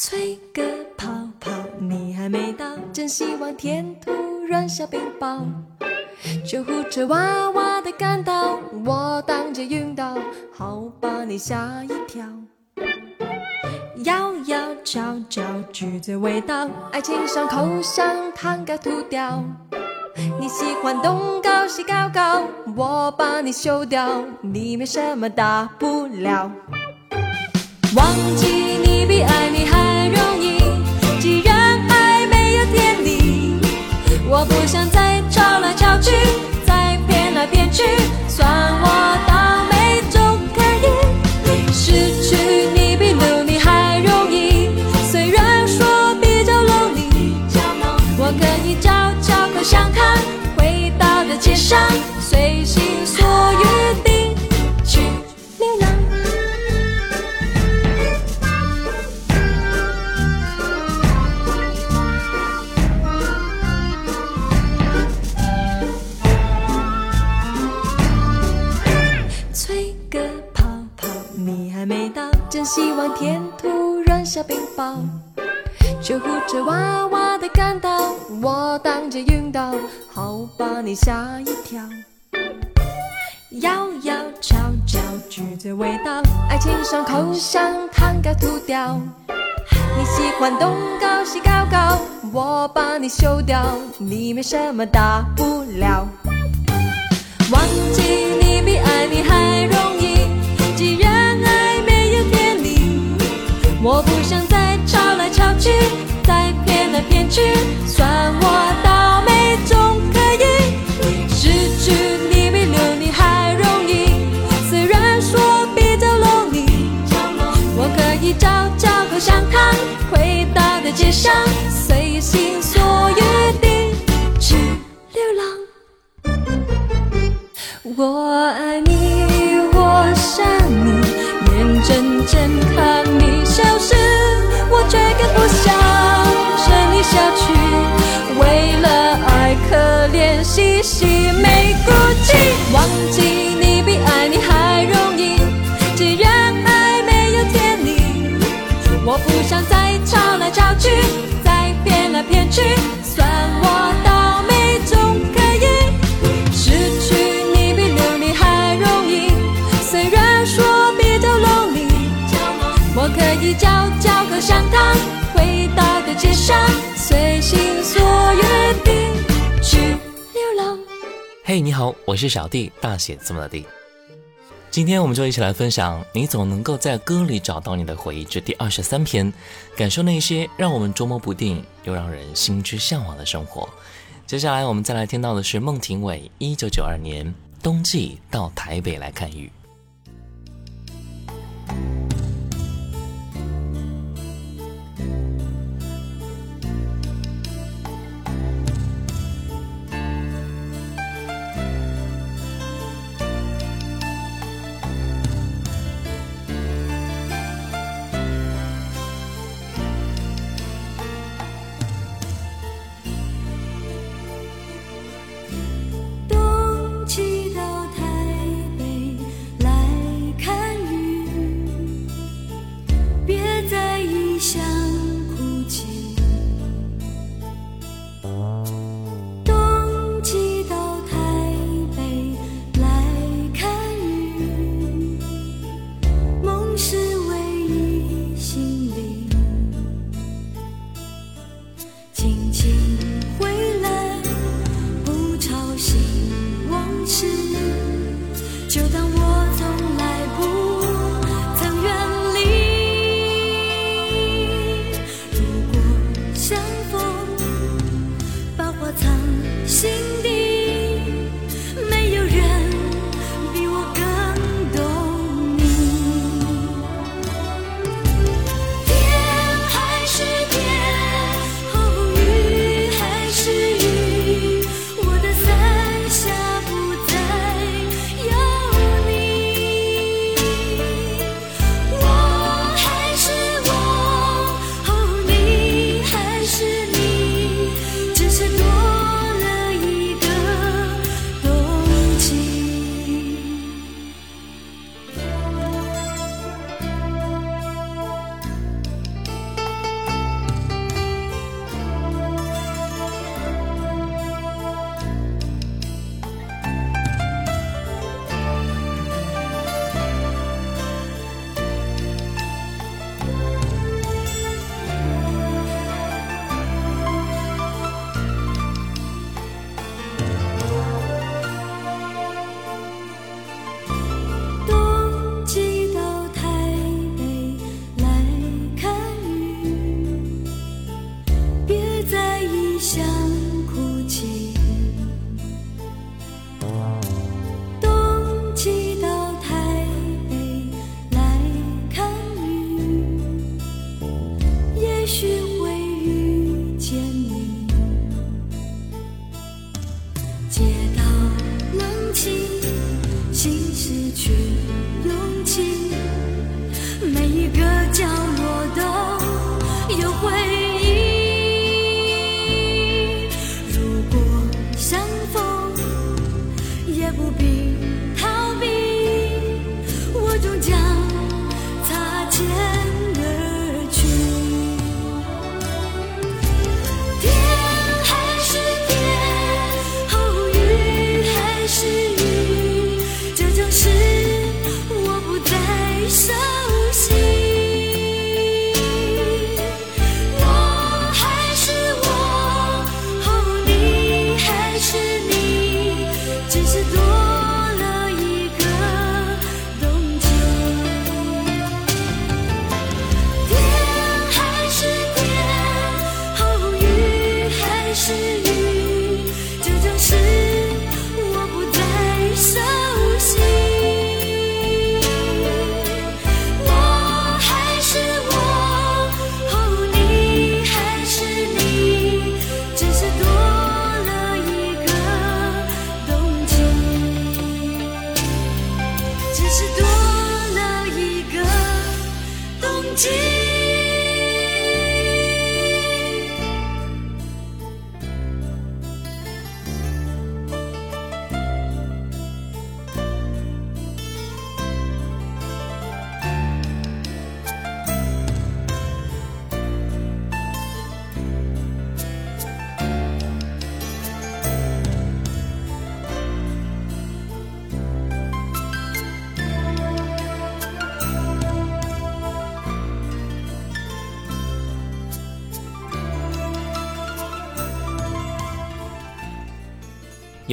吹个泡泡，你还没到，真希望天突然下冰雹。救护车哇哇的赶到，我当街晕倒，好把你吓一跳。摇摇悄悄，橘子味道，爱情伤口像糖该吐掉。你喜欢东高西高高，我把你修掉，你没什么大不了。忘记我不想再吵来吵去，再骗来骗去，算我倒霉总可以。失去你比留你还容易，虽然说比较 lonely，我可以找找口香糖，回到了街上，下冰雹。救护车哇哇的赶到，我当街晕倒，好把你吓一跳。摇摇悄悄，橘子味道，爱情伤口像糖该吐掉。你喜欢东高西高高，我把你修掉，你没什么大不了。忘记你比爱你还容易，想再吵来吵去，再骗来骗去，算我倒霉总可以。失去你比留你还容易，虽然说比较 lonely，我可以找找口香糖，回到的街上，随心所欲地去流浪。我爱你，我可以找找口香糖，回到的街上，随心所欲地去流浪。嘿你好，我是小弟，大写字母的弟。今天我们就一起来分享《你总能够在歌里找到你的回忆》这第二十三篇，感受那些让我们捉摸不定又让人心之向往的生活。接下来我们再来听到的是孟庭苇一九九二年冬季到台北来看雨。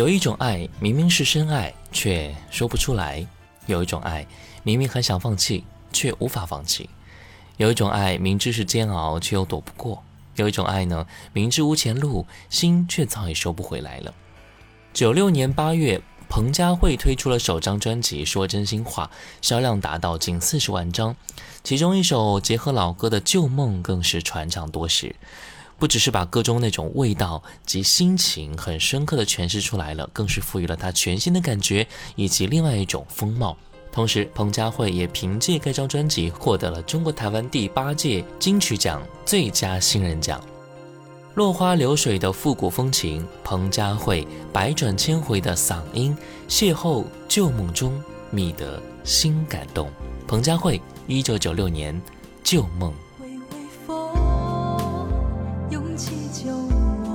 有一种爱，明明是深爱，却说不出来；有一种爱，明明很想放弃，却无法放弃；有一种爱，明知是煎熬，却又躲不过；有一种爱呢，明知无前路，心却早已收不回来了。九六年八月，彭佳慧推出了首张专辑《说真心话》，销量达到近四十万张，其中一首结合老歌的《旧梦》更是传唱多时。不只是把歌中那种味道及心情很深刻的诠释出来了，更是赋予了它全新的感觉以及另外一种风貌。同时，彭佳慧也凭借该张专辑获得了中国台湾第八届金曲奖最佳新人奖。落花流水的复古风情，彭佳慧百转千回的嗓音，邂逅旧梦中觅得新感动。彭佳慧，一九九六年，《旧梦》。祈求我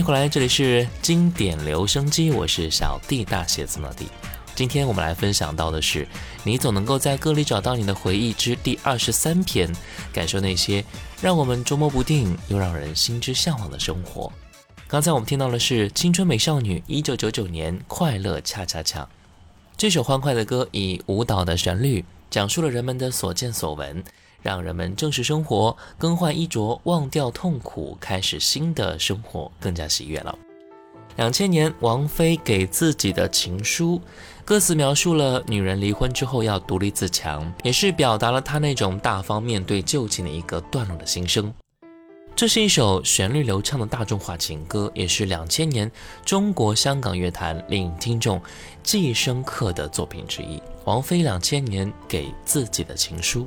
迎回来，这里是经典留声机，我是小弟大写字母弟。今天我们来分享到的是，你总能够在歌里找到你的回忆之第二十三篇，感受那些让我们捉摸不定又让人心之向往的生活。刚才我们听到的是青春美少女一九九九年快乐恰恰恰这首欢快的歌，以舞蹈的旋律讲述了人们的所见所闻。让人们正视生活，更换衣着，忘掉痛苦，开始新的生活，更加喜悦了。两千年，王菲给自己的情书，歌词描述了女人离婚之后要独立自强，也是表达了她那种大方面对旧情的一个段落的心声。这是一首旋律流畅的大众化情歌，也是两千年中国香港乐坛令听众记忆深刻的作品之一。王菲两千年给自己的情书。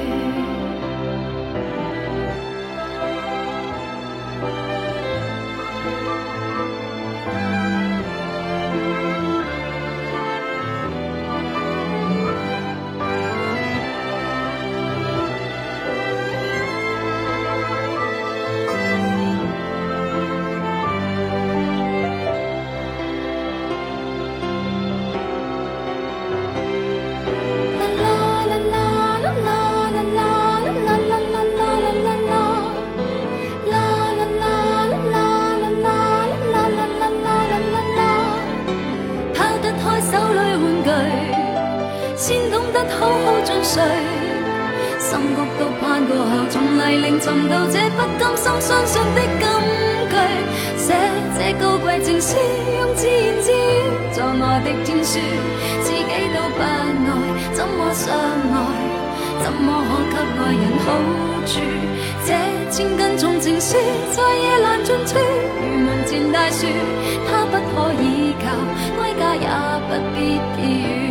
心谷都攀过后，从泥泞寻到这不甘心相信的金句。写这高贵情书，用自言自语作我的天书，自己都不爱，怎么相爱？怎么可给爱？人好处？这千斤重情书在夜阑尽处，如门前大树，它不可倚靠，归家也不必避雨。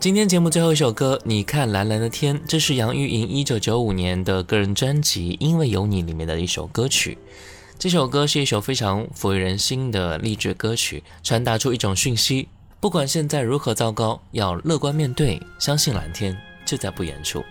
今天节目最后一首歌，你看蓝蓝的天，这是杨钰莹一九九五年的个人专辑《因为有你》里面的一首歌曲。这首歌是一首非常抚慰人心的励志歌曲，传达出一种讯息：不管现在如何糟糕，要乐观面对，相信蓝天就在不远处。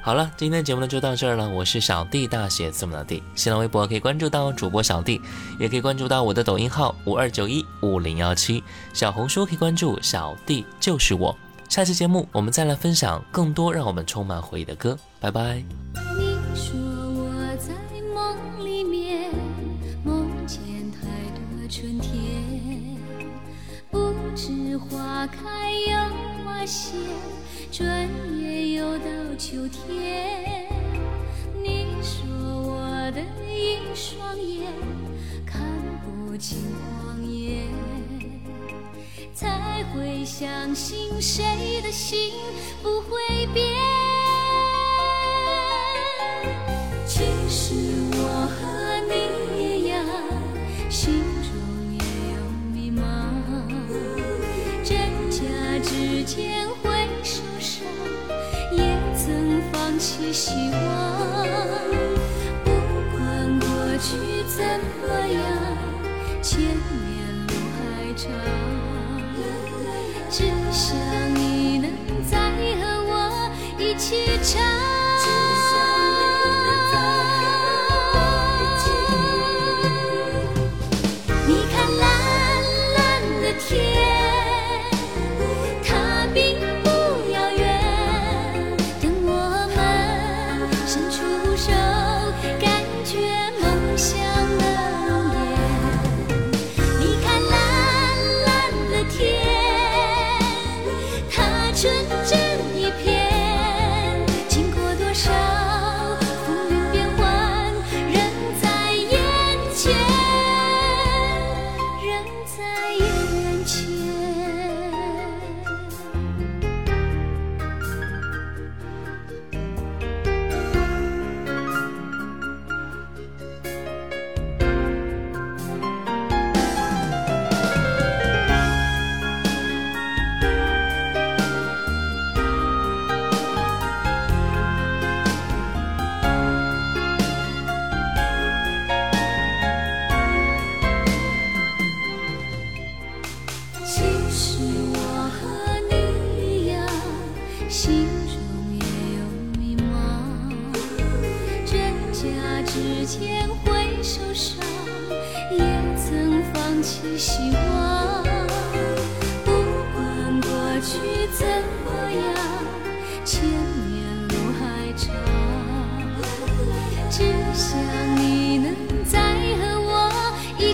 好了，今天的节目呢就到这儿了。我是小弟，大写字母的弟。新浪微博可以关注到主播小弟，也可以关注到我的抖音号五二九一五零幺七，小红书可以关注小弟就是我。下期节目我们再来分享更多让我们充满回忆的歌，拜拜。你说我在梦里面梦见太多春天，不知花开又花谢，转眼又到秋天。你说我的一双眼看不清谎言，才会相信谁的心不会变。其实我和你一样，心中也有迷茫。真假之间会受伤，也曾放弃希望。不管过去怎么样，千年路还长。只想你能再和我一起唱。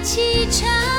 一起唱。